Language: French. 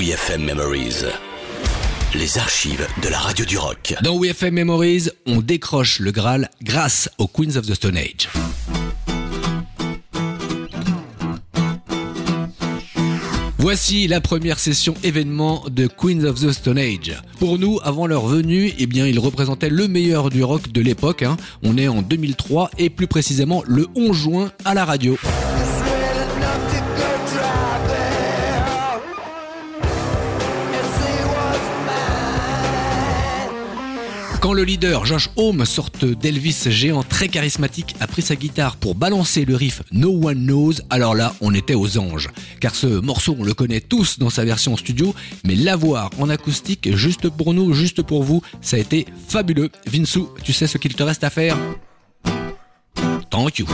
WeFM Memories. Les archives de la radio du rock. Dans WeFM Memories, on décroche le Graal grâce aux Queens of the Stone Age. Voici la première session événement de Queens of the Stone Age. Pour nous, avant leur venue, eh bien, ils représentaient le meilleur du rock de l'époque. hein. On est en 2003 et plus précisément le 11 juin à la radio. Quand le leader Josh Homme, sorte d'Elvis géant très charismatique, a pris sa guitare pour balancer le riff No One Knows, alors là, on était aux anges. Car ce morceau, on le connaît tous dans sa version studio, mais l'avoir en acoustique, juste pour nous, juste pour vous, ça a été fabuleux. Vinsou, tu sais ce qu'il te reste à faire? Thank you.